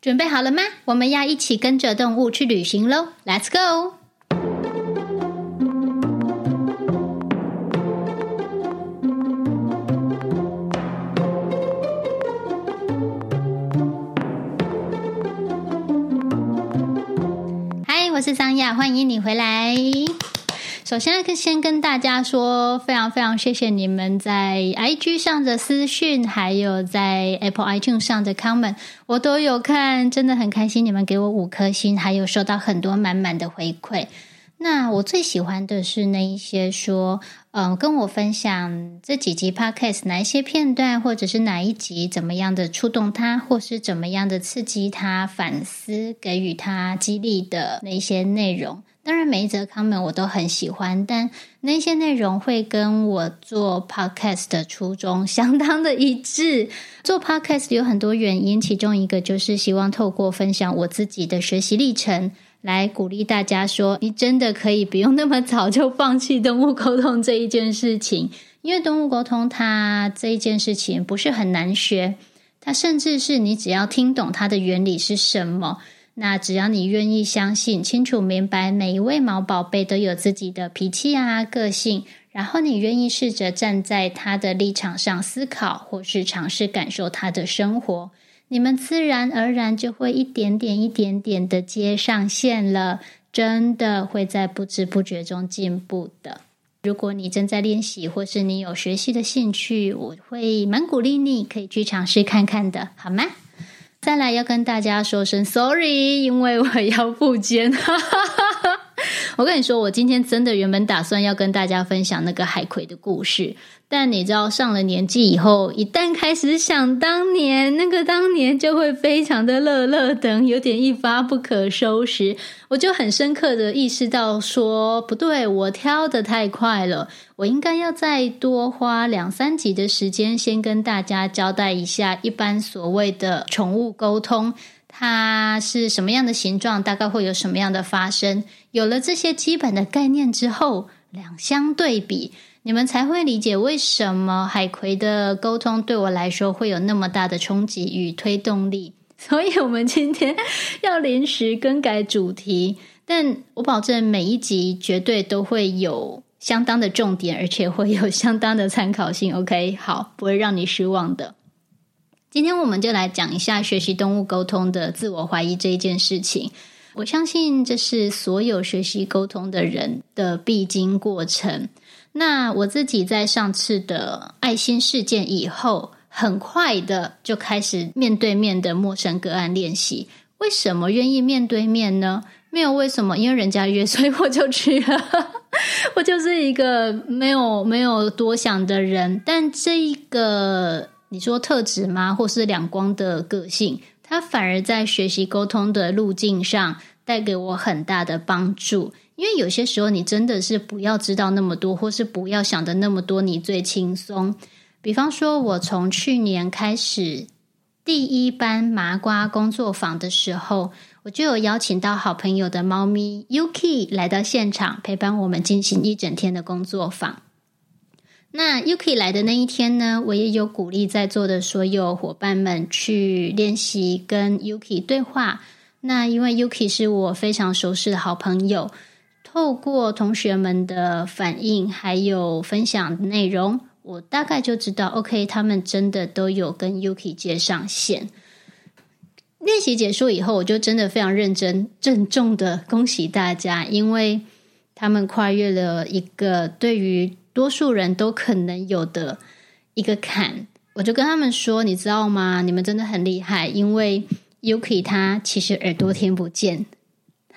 准备好了吗？我们要一起跟着动物去旅行喽！Let's go！嗨，我是桑亚，欢迎你回来。首先，先跟大家说，非常非常谢谢你们在 IG 上的私讯，还有在 Apple iTunes 上的 comment，我都有看，真的很开心。你们给我五颗星，还有收到很多满满的回馈。那我最喜欢的是那一些说，嗯，跟我分享这几集 Podcast 哪一些片段，或者是哪一集怎么样的触动他，或是怎么样的刺激他反思，给予他激励的那些内容。当然，每一则 comment 我都很喜欢，但那些内容会跟我做 podcast 的初衷相当的一致。做 podcast 有很多原因，其中一个就是希望透过分享我自己的学习历程，来鼓励大家说，你真的可以不用那么早就放弃动物沟通这一件事情，因为动物沟通它这一件事情不是很难学，它甚至是你只要听懂它的原理是什么。那只要你愿意相信、清楚明白，每一位毛宝贝都有自己的脾气啊、个性，然后你愿意试着站在他的立场上思考，或是尝试感受他的生活，你们自然而然就会一点点、一点点的接上线了，真的会在不知不觉中进步的。如果你正在练习，或是你有学习的兴趣，我会蛮鼓励你可以去尝试看看的，好吗？再来要跟大家说声 sorry，因为我要复健。我跟你说，我今天真的原本打算要跟大家分享那个海葵的故事。但你知道，上了年纪以后，一旦开始想当年，那个当年就会非常的乐乐等，有点一发不可收拾。我就很深刻的意识到说，不对，我挑得太快了，我应该要再多花两三集的时间，先跟大家交代一下，一般所谓的宠物沟通，它是什么样的形状，大概会有什么样的发生。有了这些基本的概念之后，两相对比。你们才会理解为什么海葵的沟通对我来说会有那么大的冲击与推动力。所以，我们今天要临时更改主题，但我保证每一集绝对都会有相当的重点，而且会有相当的参考性。OK，好，不会让你失望的。今天我们就来讲一下学习动物沟通的自我怀疑这一件事情。我相信这是所有学习沟通的人的必经过程。那我自己在上次的爱心事件以后，很快的就开始面对面的陌生个案练习。为什么愿意面对面呢？没有为什么，因为人家约，所以我就去了。我就是一个没有没有多想的人，但这一个你说特质吗？或是两光的个性，它反而在学习沟通的路径上带给我很大的帮助。因为有些时候，你真的是不要知道那么多，或是不要想的那么多，你最轻松。比方说，我从去年开始第一班麻瓜工作坊的时候，我就有邀请到好朋友的猫咪 Yuki 来到现场陪伴我们进行一整天的工作坊。那 Yuki 来的那一天呢，我也有鼓励在座的所有伙伴们去练习跟 Yuki 对话。那因为 Yuki 是我非常熟识的好朋友。透过同学们的反应，还有分享内容，我大概就知道，OK，他们真的都有跟 Yuki 接上线。练习结束以后，我就真的非常认真、郑重的恭喜大家，因为他们跨越了一个对于多数人都可能有的一个坎。我就跟他们说，你知道吗？你们真的很厉害，因为 Yuki 他其实耳朵听不见。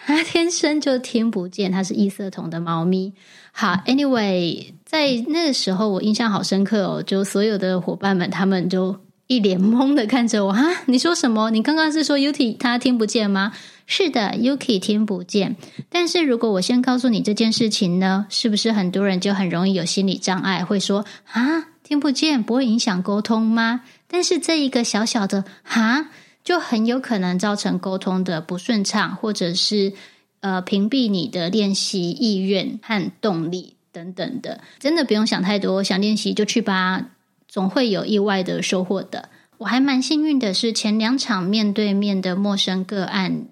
它天生就听不见，它是异色瞳的猫咪。好，Anyway，在那个时候我印象好深刻哦，就所有的伙伴们，他们就一脸懵的看着我。哈，你说什么？你刚刚是说 Yuki 他听不见吗？是的，Yuki 听不见。但是如果我先告诉你这件事情呢，是不是很多人就很容易有心理障碍，会说啊，听不见不会影响沟通吗？但是这一个小小的哈。就很有可能造成沟通的不顺畅，或者是呃屏蔽你的练习意愿和动力等等的。真的不用想太多，想练习就去吧，总会有意外的收获的。我还蛮幸运的是，前两场面对面的陌生个案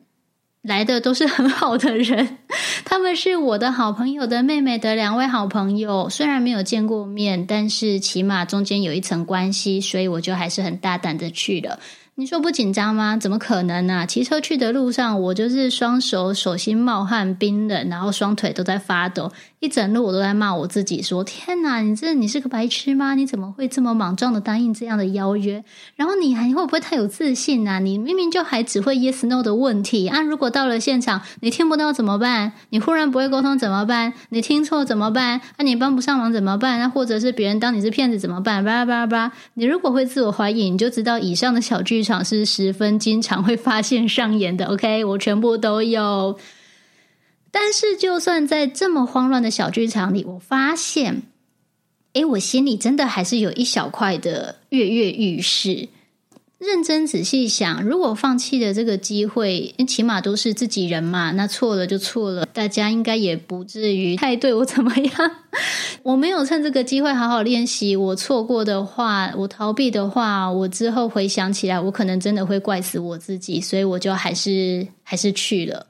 来的都是很好的人，他们是我的好朋友的妹妹的两位好朋友，虽然没有见过面，但是起码中间有一层关系，所以我就还是很大胆的去了。你说不紧张吗？怎么可能呢、骑车去的路上，我就是双手手心冒汗、冰冷，然后双腿都在发抖，一整路我都在骂我自己说：“天哪，你这你是个白痴吗？你怎么会这么莽撞的答应这样的邀约？然后你还会不会太有自信啊？你明明就还只会 yes no 的问题啊！如果到了现场你听不到怎么办？你忽然不会沟通怎么办？你听错怎么办？啊，你帮不上忙怎么办？那、或者是别人当你是骗子怎么办？叭叭叭叭！你如果会自我怀疑，你就知道以上的小剧。场是十分经常会发现上演的，OK，我全部都有。但是，就算在这么慌乱的小剧场里，我发现，诶，我心里真的还是有一小块的跃跃欲试。认真仔细想，如果放弃了这个机会，起码都是自己人嘛，那错了就错了，大家应该也不至于太对我怎么样。我没有趁这个机会好好练习，我错过的话，我逃避的话，我之后回想起来，我可能真的会怪死我自己，所以我就还是还是去了。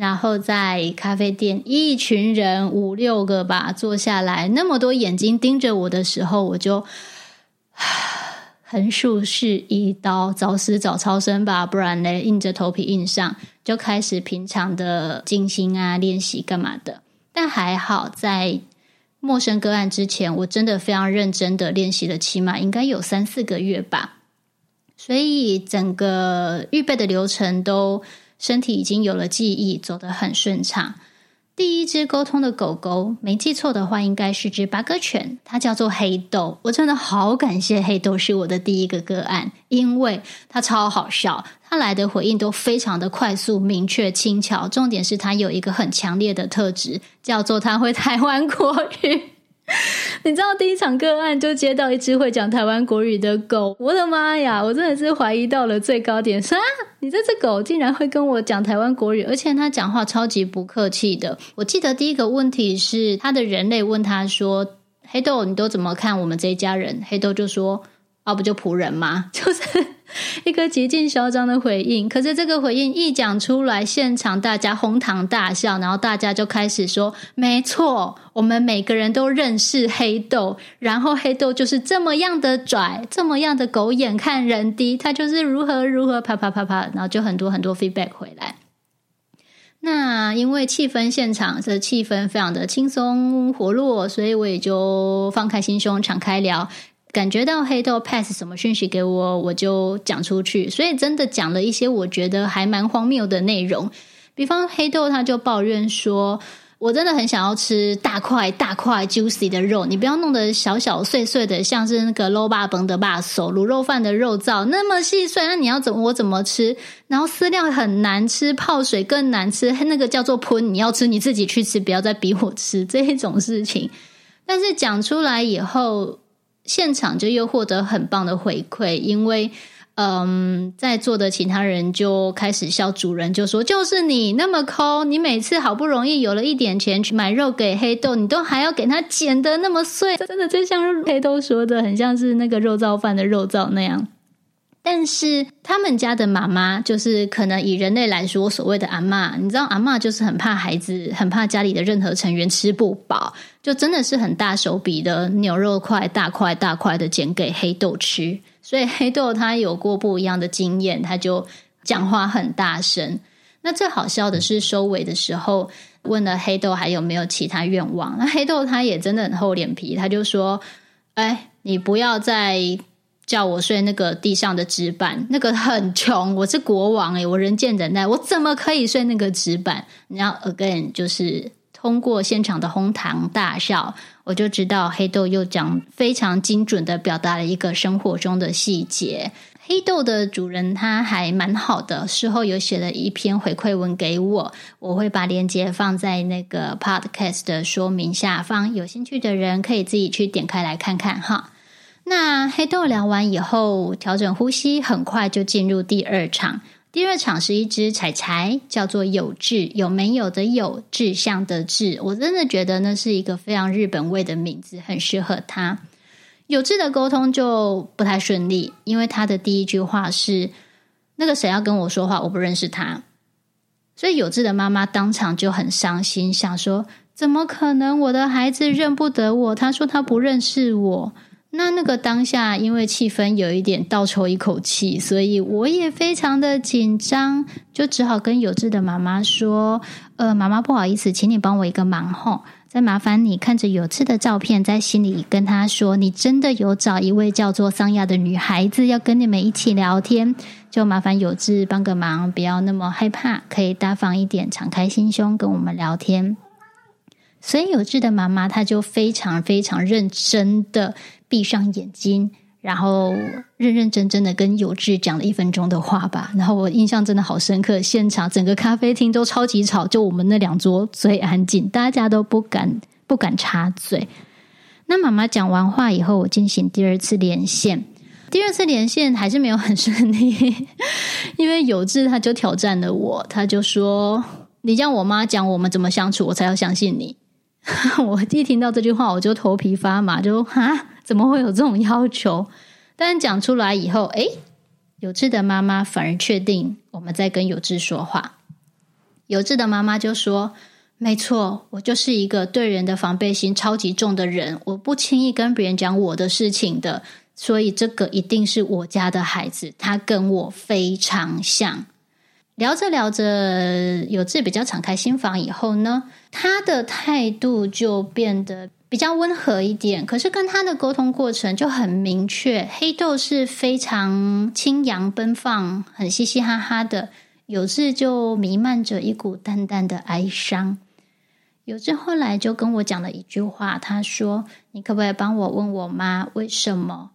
然后在咖啡店，一群人五六个吧，坐下来，那么多眼睛盯着我的时候，我就。横竖是一刀，早死早超生吧，不然呢，硬着头皮硬上，就开始平常的静心啊，练习干嘛的。但还好，在陌生个案之前，我真的非常认真的练习了，起码应该有三四个月吧。所以整个预备的流程都，身体已经有了记忆，走得很顺畅。第一只沟通的狗狗，没记错的话，应该是只八哥犬，它叫做黑豆。我真的好感谢黑豆是我的第一个个案，因为它超好笑，它来的回应都非常的快速、明确、轻巧。重点是它有一个很强烈的特质，叫做它会台湾国语。你知道第一场个案就接到一只会讲台湾国语的狗，我的妈呀！我真的是怀疑到了最高点，说，你这只狗竟然会跟我讲台湾国语，而且它讲话超级不客气的。我记得第一个问题是，他的人类问他说：“黑豆，你都怎么看我们这一家人？”黑豆就说。啊，不就仆人吗？就是 一个极尽嚣张的回应。可是这个回应一讲出来，现场大家哄堂大笑，然后大家就开始说：“没错，我们每个人都认识黑豆。然后黑豆就是这么样的拽，这么样的狗眼看人低，他就是如何如何啪啪啪啪，然后就很多很多 feedback 回来。那因为气氛现场这气氛非常的轻松活络，所以我也就放开心胸，敞开聊。感觉到黑豆 pass 什么讯息给我，我就讲出去。所以真的讲了一些我觉得还蛮荒谬的内容。比方黑豆他就抱怨说：“我真的很想要吃大块大块 juicy 的肉，你不要弄得小小碎碎的，像是那个卤肉饭的把手卤肉饭的肉燥那么细碎，那你要怎么我怎么吃？然后饲料很难吃，泡水更难吃，那个叫做喷，你要吃你自己去吃，不要再逼我吃这一种事情。但是讲出来以后。现场就又获得很棒的回馈，因为，嗯，在座的其他人就开始笑主人，就说：“就是你那么抠，你每次好不容易有了一点钱去买肉给黑豆，你都还要给它剪的那么碎，真的就像黑豆说的，很像是那个肉燥饭的肉燥那样。”但是他们家的妈妈，就是可能以人类来说，所谓的阿嬷，你知道阿嬷就是很怕孩子，很怕家里的任何成员吃不饱，就真的是很大手笔的牛肉块，大块大块的剪给黑豆吃。所以黑豆他有过不一样的经验，他就讲话很大声。那最好笑的是收尾的时候，问了黑豆还有没有其他愿望，那黑豆他也真的很厚脸皮，他就说：“哎，你不要再。”叫我睡那个地上的纸板，那个很穷。我是国王诶，我人见人爱，我怎么可以睡那个纸板？然后 again 就是通过现场的哄堂大笑，我就知道黑豆又讲非常精准的表达了一个生活中的细节。黑豆的主人他还蛮好的，事后有写了一篇回馈文给我，我会把链接放在那个 podcast 的说明下方，有兴趣的人可以自己去点开来看看哈。那黑豆聊完以后，调整呼吸，很快就进入第二场。第二场是一只柴柴，叫做有志，有没有的有，志向的志。我真的觉得那是一个非常日本味的名字，很适合它。有志的沟通就不太顺利，因为他的第一句话是：“那个谁要跟我说话，我不认识他。”所以有志的妈妈当场就很伤心，想说：“怎么可能？我的孩子认不得我？他说他不认识我。”那那个当下，因为气氛有一点倒抽一口气，所以我也非常的紧张，就只好跟有志的妈妈说：“呃，妈妈不好意思，请你帮我一个忙吼。”再麻烦你看着有志的照片，在心里跟他说：“你真的有找一位叫做桑亚的女孩子要跟你们一起聊天，就麻烦有志帮个忙，不要那么害怕，可以大方一点，敞开心胸跟我们聊天。”所以有志的妈妈，她就非常非常认真的闭上眼睛。然后认认真真的跟有志讲了一分钟的话吧，然后我印象真的好深刻，现场整个咖啡厅都超级吵，就我们那两桌最安静，大家都不敢不敢插嘴。那妈妈讲完话以后，我进行第二次连线，第二次连线还是没有很顺利，因为有志他就挑战了我，他就说：“你让我妈讲我们怎么相处，我才要相信你。” 我一听到这句话，我就头皮发麻，就哈。怎么会有这种要求？但讲出来以后，哎，有志的妈妈反而确定我们在跟有志说话。有志的妈妈就说：“没错，我就是一个对人的防备心超级重的人，我不轻易跟别人讲我的事情的，所以这个一定是我家的孩子，他跟我非常像。”聊着聊着，有志比较敞开心房以后呢，他的态度就变得。比较温和一点，可是跟他的沟通过程就很明确。黑豆是非常轻扬奔放，很嘻嘻哈哈的，有志就弥漫着一股淡淡的哀伤。有志后来就跟我讲了一句话，他说：“你可不可以帮我问我妈，为什么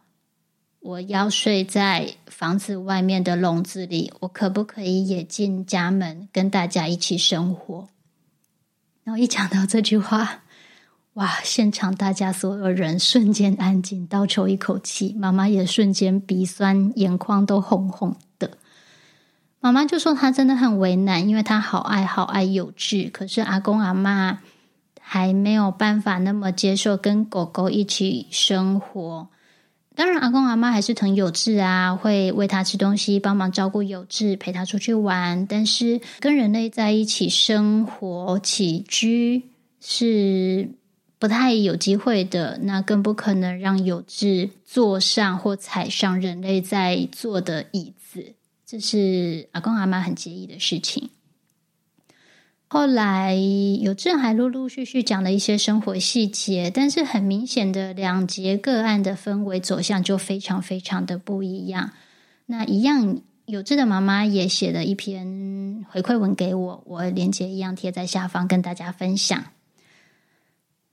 我要睡在房子外面的笼子里？我可不可以也进家门跟大家一起生活？”然后一讲到这句话。哇！现场大家所有人瞬间安静，倒抽一口气。妈妈也瞬间鼻酸，眼眶都红红的。妈妈就说：“她真的很为难，因为她好爱好爱有志，可是阿公阿妈还没有办法那么接受跟狗狗一起生活。当然，阿公阿妈还是疼有志啊，会喂他吃东西，帮忙照顾有志，陪他出去玩。但是跟人类在一起生活起居是。”不太有机会的，那更不可能让有志坐上或踩上人类在坐的椅子，这是阿公阿妈很介意的事情。后来有志还陆陆续续讲了一些生活细节，但是很明显的两节个案的氛围走向就非常非常的不一样。那一样有志的妈妈也写了一篇回馈文给我，我链接一样贴在下方跟大家分享。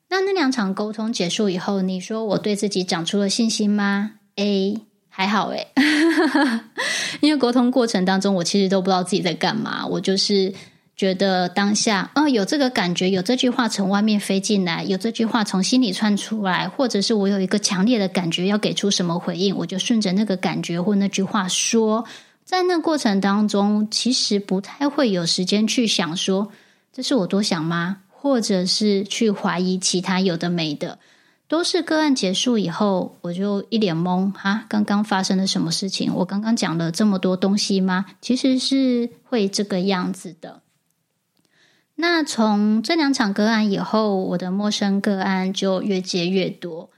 那那两场沟通结束以后，你说我对自己长出了信心吗？A 还好诶，因为沟通过程当中，我其实都不知道自己在干嘛。我就是觉得当下，哦，有这个感觉，有这句话从外面飞进来，有这句话从心里窜出来，或者是我有一个强烈的感觉要给出什么回应，我就顺着那个感觉或那句话说。在那过程当中，其实不太会有时间去想说，这是我多想吗？或者是去怀疑其他有的没的，都是个案结束以后，我就一脸懵哈，刚刚发生了什么事情？我刚刚讲了这么多东西吗？其实是会这个样子的。那从这两场个案以后，我的陌生个案就越接越多，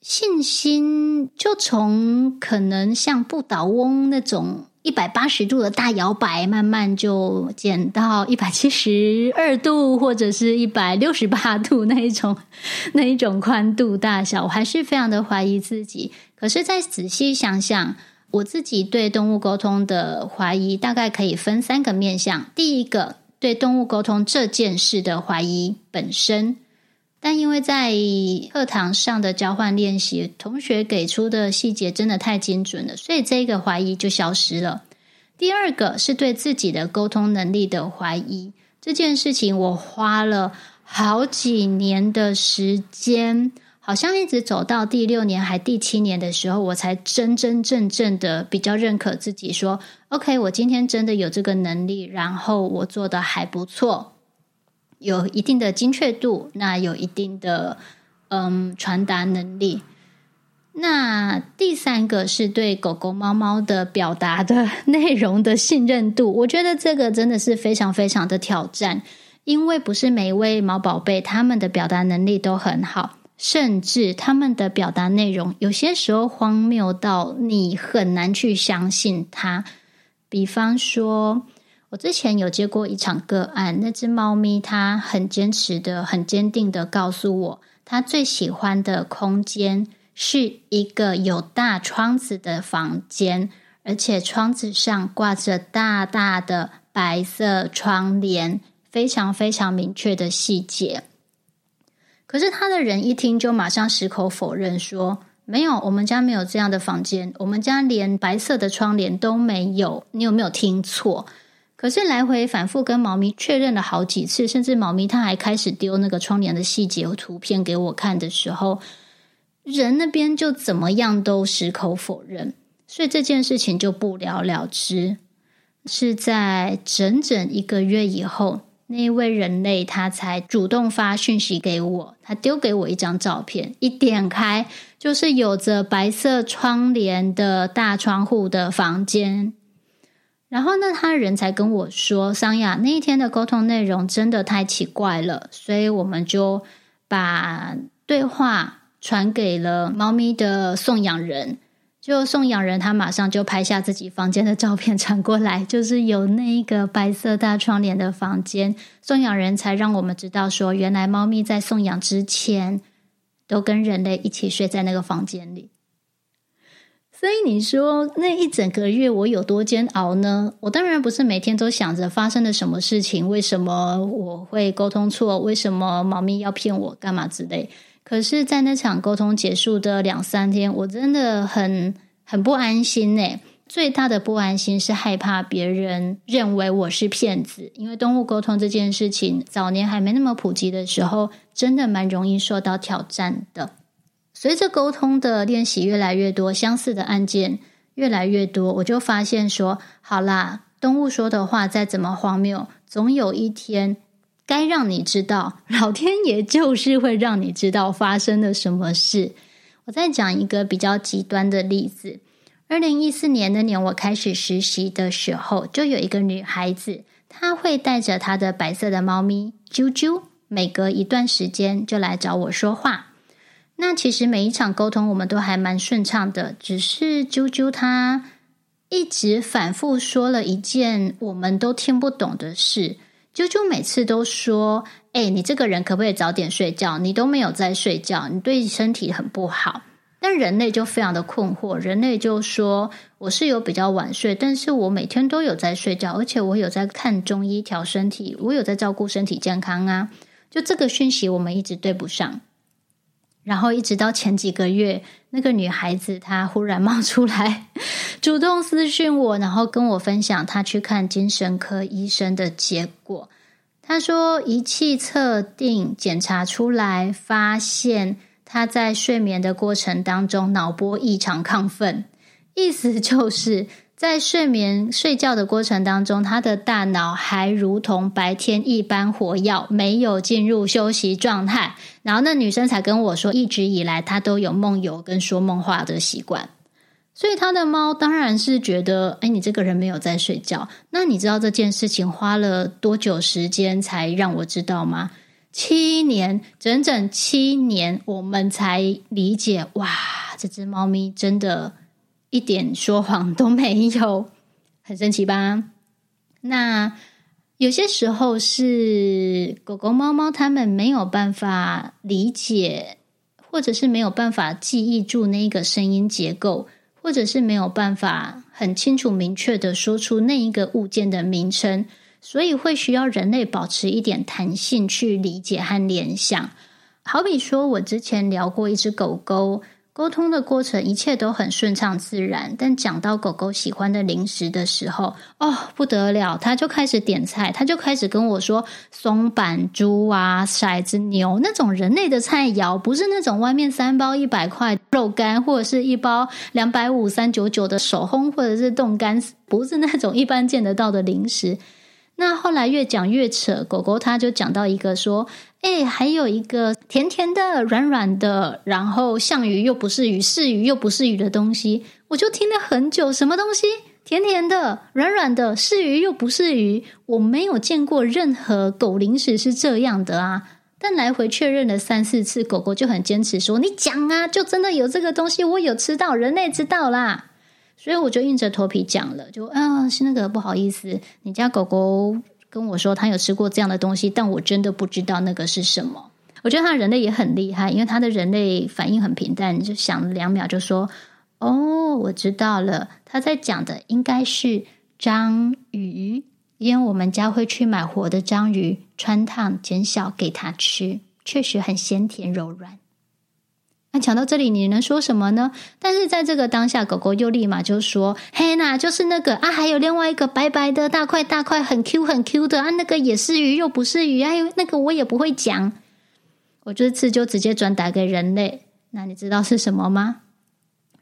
信心就从可能像不倒翁那种。一百八十度的大摇摆，慢慢就减到一百七十二度，或者是一百六十八度那一种 那一种宽度大小，我还是非常的怀疑自己。可是再仔细想想，我自己对动物沟通的怀疑，大概可以分三个面向。第一个，对动物沟通这件事的怀疑本身。但因为在课堂上的交换练习，同学给出的细节真的太精准了，所以这个怀疑就消失了。第二个是对自己的沟通能力的怀疑，这件事情我花了好几年的时间，好像一直走到第六年还第七年的时候，我才真真正正的比较认可自己，说：“OK，我今天真的有这个能力，然后我做的还不错。”有一定的精确度，那有一定的嗯传达能力。那第三个是对狗狗、猫猫的表达的内容的信任度，我觉得这个真的是非常非常的挑战，因为不是每一位毛宝贝他们的表达能力都很好，甚至他们的表达内容有些时候荒谬到你很难去相信它。比方说，我之前有接过一场个案，那只猫咪它很坚持的、很坚定的告诉我，它最喜欢的空间是一个有大窗子的房间，而且窗子上挂着大大的白色窗帘，非常非常明确的细节。可是他的人一听就马上矢口否认说。没有，我们家没有这样的房间。我们家连白色的窗帘都没有。你有没有听错？可是来回反复跟猫咪确认了好几次，甚至猫咪它还开始丢那个窗帘的细节和图片给我看的时候，人那边就怎么样都矢口否认，所以这件事情就不了了之。是在整整一个月以后。那一位人类，他才主动发讯息给我，他丢给我一张照片，一点开就是有着白色窗帘的大窗户的房间。然后呢，他人才跟我说：“桑雅，那一天的沟通内容真的太奇怪了，所以我们就把对话传给了猫咪的送养人。”就送养人，他马上就拍下自己房间的照片传过来，就是有那个白色大窗帘的房间。送养人才让我们知道说，原来猫咪在送养之前都跟人类一起睡在那个房间里。所以你说那一整个月我有多煎熬呢？我当然不是每天都想着发生了什么事情，为什么我会沟通错，为什么猫咪要骗我，干嘛之类。可是，在那场沟通结束的两三天，我真的很很不安心呢。最大的不安心是害怕别人认为我是骗子，因为动物沟通这件事情，早年还没那么普及的时候，真的蛮容易受到挑战的。随着沟通的练习越来越多，相似的案件越来越多，我就发现说，好啦，动物说的话再怎么荒谬，总有一天。该让你知道，老天爷就是会让你知道发生了什么事。我再讲一个比较极端的例子。二零一四年那年，我开始实习的时候，就有一个女孩子，她会带着她的白色的猫咪啾啾，每隔一段时间就来找我说话。那其实每一场沟通我们都还蛮顺畅的，只是啾啾她一直反复说了一件我们都听不懂的事。啾啾每次都说：“哎，你这个人可不可以早点睡觉？你都没有在睡觉，你对身体很不好。”但人类就非常的困惑，人类就说：“我是有比较晚睡，但是我每天都有在睡觉，而且我有在看中医调身体，我有在照顾身体健康啊。”就这个讯息，我们一直对不上。然后一直到前几个月，那个女孩子她忽然冒出来，主动私讯我，然后跟我分享她去看精神科医生的结果。她说仪器测定检查出来，发现她在睡眠的过程当中脑波异常亢奋，意思就是。在睡眠睡觉的过程当中，他的大脑还如同白天一般活跃，没有进入休息状态。然后那女生才跟我说，一直以来她都有梦游跟说梦话的习惯。所以他的猫当然是觉得，哎，你这个人没有在睡觉。那你知道这件事情花了多久时间才让我知道吗？七年，整整七年，我们才理解。哇，这只猫咪真的。一点说谎都没有，很神奇吧？那有些时候是狗狗、猫猫，它们没有办法理解，或者是没有办法记忆住那个声音结构，或者是没有办法很清楚、明确的说出那一个物件的名称，所以会需要人类保持一点弹性去理解和联想。好比说，我之前聊过一只狗狗。沟通的过程一切都很顺畅自然，但讲到狗狗喜欢的零食的时候，哦，不得了，他就开始点菜，他就开始跟我说松板猪啊、骰子牛那种人类的菜肴，不是那种外面三包一百块肉干，或者是一包两百五三九九的手烘或者是冻干，不是那种一般见得到的零食。那后来越讲越扯，狗狗它就讲到一个说：“哎，还有一个甜甜的、软软的，然后像鱼又不是鱼，是鱼又不是鱼的东西。”我就听了很久，什么东西？甜甜的、软软的，是鱼又不是鱼？我没有见过任何狗零食是这样的啊！但来回确认了三四次，狗狗就很坚持说：“你讲啊，就真的有这个东西，我有吃到，人类知道啦。”所以我就硬着头皮讲了，就啊，是那个不好意思，你家狗狗跟我说他有吃过这样的东西，但我真的不知道那个是什么。我觉得他人类也很厉害，因为他的人类反应很平淡，就想了两秒就说：“哦，我知道了，他在讲的应该是章鱼，因为我们家会去买活的章鱼，穿烫减小给他吃，确实很鲜甜柔软。”那讲到这里，你能说什么呢？但是在这个当下，狗狗又立马就说：“嘿，那就是那个啊，还有另外一个白白的大块大块，很 Q 很 Q 的啊，那个也是鱼又不是鱼，哎，那个我也不会讲。”我这次就直接转达给人类。那你知道是什么吗？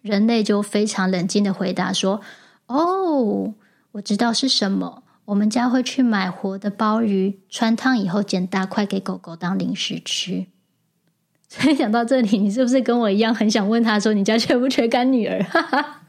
人类就非常冷静的回答说：“哦，我知道是什么。我们家会去买活的鲍鱼，汆烫以后剪大块给狗狗当零食吃。”所以讲到这里，你是不是跟我一样很想问他说：“你家缺不缺干女儿？”哈哈，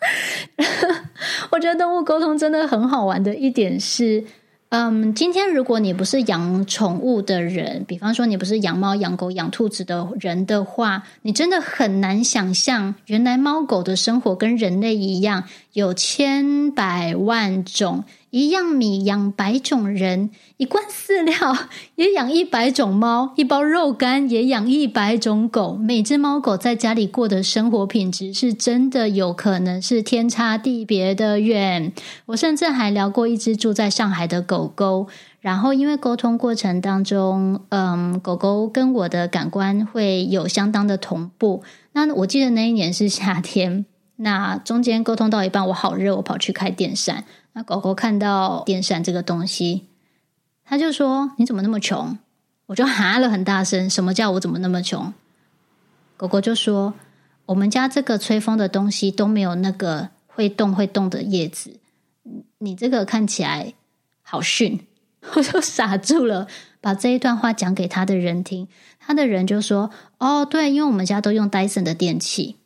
我觉得动物沟通真的很好玩的一点是，嗯，今天如果你不是养宠物的人，比方说你不是养猫、养狗、养兔子的人的话，你真的很难想象，原来猫狗的生活跟人类一样，有千百万种。一样米养百种人，一罐饲料也养一百种猫，一包肉干也养一百种狗。每只猫狗在家里过的生活品质，是真的有可能是天差地别的远。我甚至还聊过一只住在上海的狗狗，然后因为沟通过程当中，嗯，狗狗跟我的感官会有相当的同步。那我记得那一年是夏天，那中间沟通到一半，我好热，我跑去开电扇。那狗狗看到电扇这个东西，他就说：“你怎么那么穷？”我就哈了很大声：“什么叫我怎么那么穷？”狗狗就说：“我们家这个吹风的东西都没有那个会动会动的叶子，你这个看起来好逊。”我就傻住了，把这一段话讲给他的人听，他的人就说：“哦，对，因为我们家都用戴森的电器。”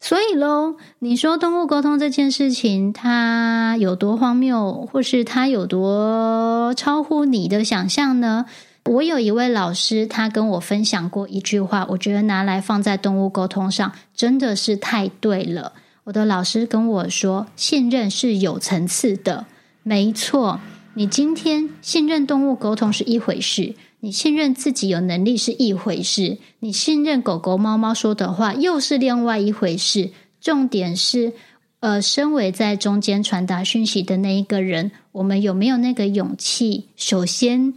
所以喽，你说动物沟通这件事情，它有多荒谬，或是它有多超乎你的想象呢？我有一位老师，他跟我分享过一句话，我觉得拿来放在动物沟通上，真的是太对了。我的老师跟我说，信任是有层次的，没错。你今天信任动物沟通是一回事。你信任自己有能力是一回事，你信任狗狗、猫猫说的话又是另外一回事。重点是，呃，身为在中间传达讯息的那一个人，我们有没有那个勇气？首先，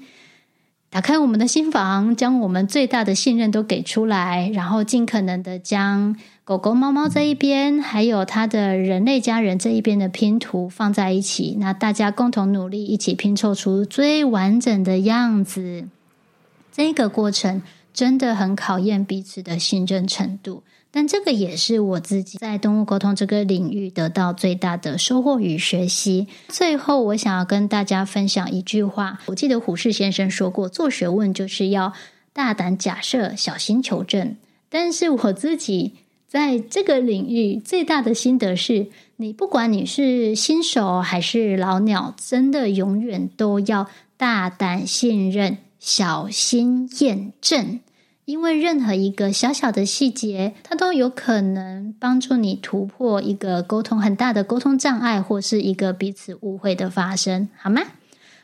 打开我们的心房，将我们最大的信任都给出来，然后尽可能的将狗狗、猫猫这一边，还有它的人类家人这一边的拼图放在一起，那大家共同努力，一起拼凑出最完整的样子。这个过程真的很考验彼此的信任程度，但这个也是我自己在动物沟通这个领域得到最大的收获与学习。最后，我想要跟大家分享一句话，我记得虎式先生说过：“做学问就是要大胆假设，小心求证。”但是我自己在这个领域最大的心得是：你不管你是新手还是老鸟，真的永远都要大胆信任。小心验证，因为任何一个小小的细节，它都有可能帮助你突破一个沟通很大的沟通障碍，或是一个彼此误会的发生，好吗？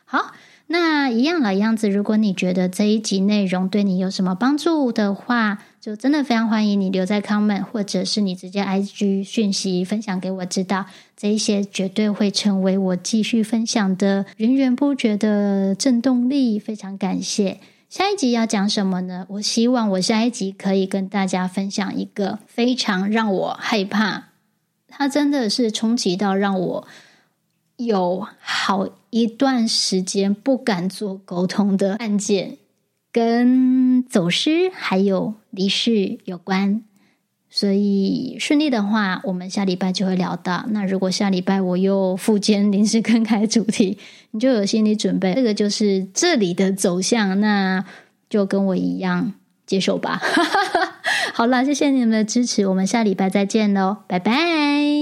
好。那一样老样子，如果你觉得这一集内容对你有什么帮助的话，就真的非常欢迎你留在 comment，或者是你直接 IG 讯息分享给我知道，这一些绝对会成为我继续分享的源源不绝的正动力。非常感谢。下一集要讲什么呢？我希望我下一集可以跟大家分享一个非常让我害怕，它真的是冲击到让我。有好一段时间不敢做沟通的案件，跟走失还有离世有关，所以顺利的话，我们下礼拜就会聊到。那如果下礼拜我又复健临时更改主题，你就有心理准备，这个就是这里的走向，那就跟我一样接受吧。好了，谢谢你们的支持，我们下礼拜再见喽，拜拜。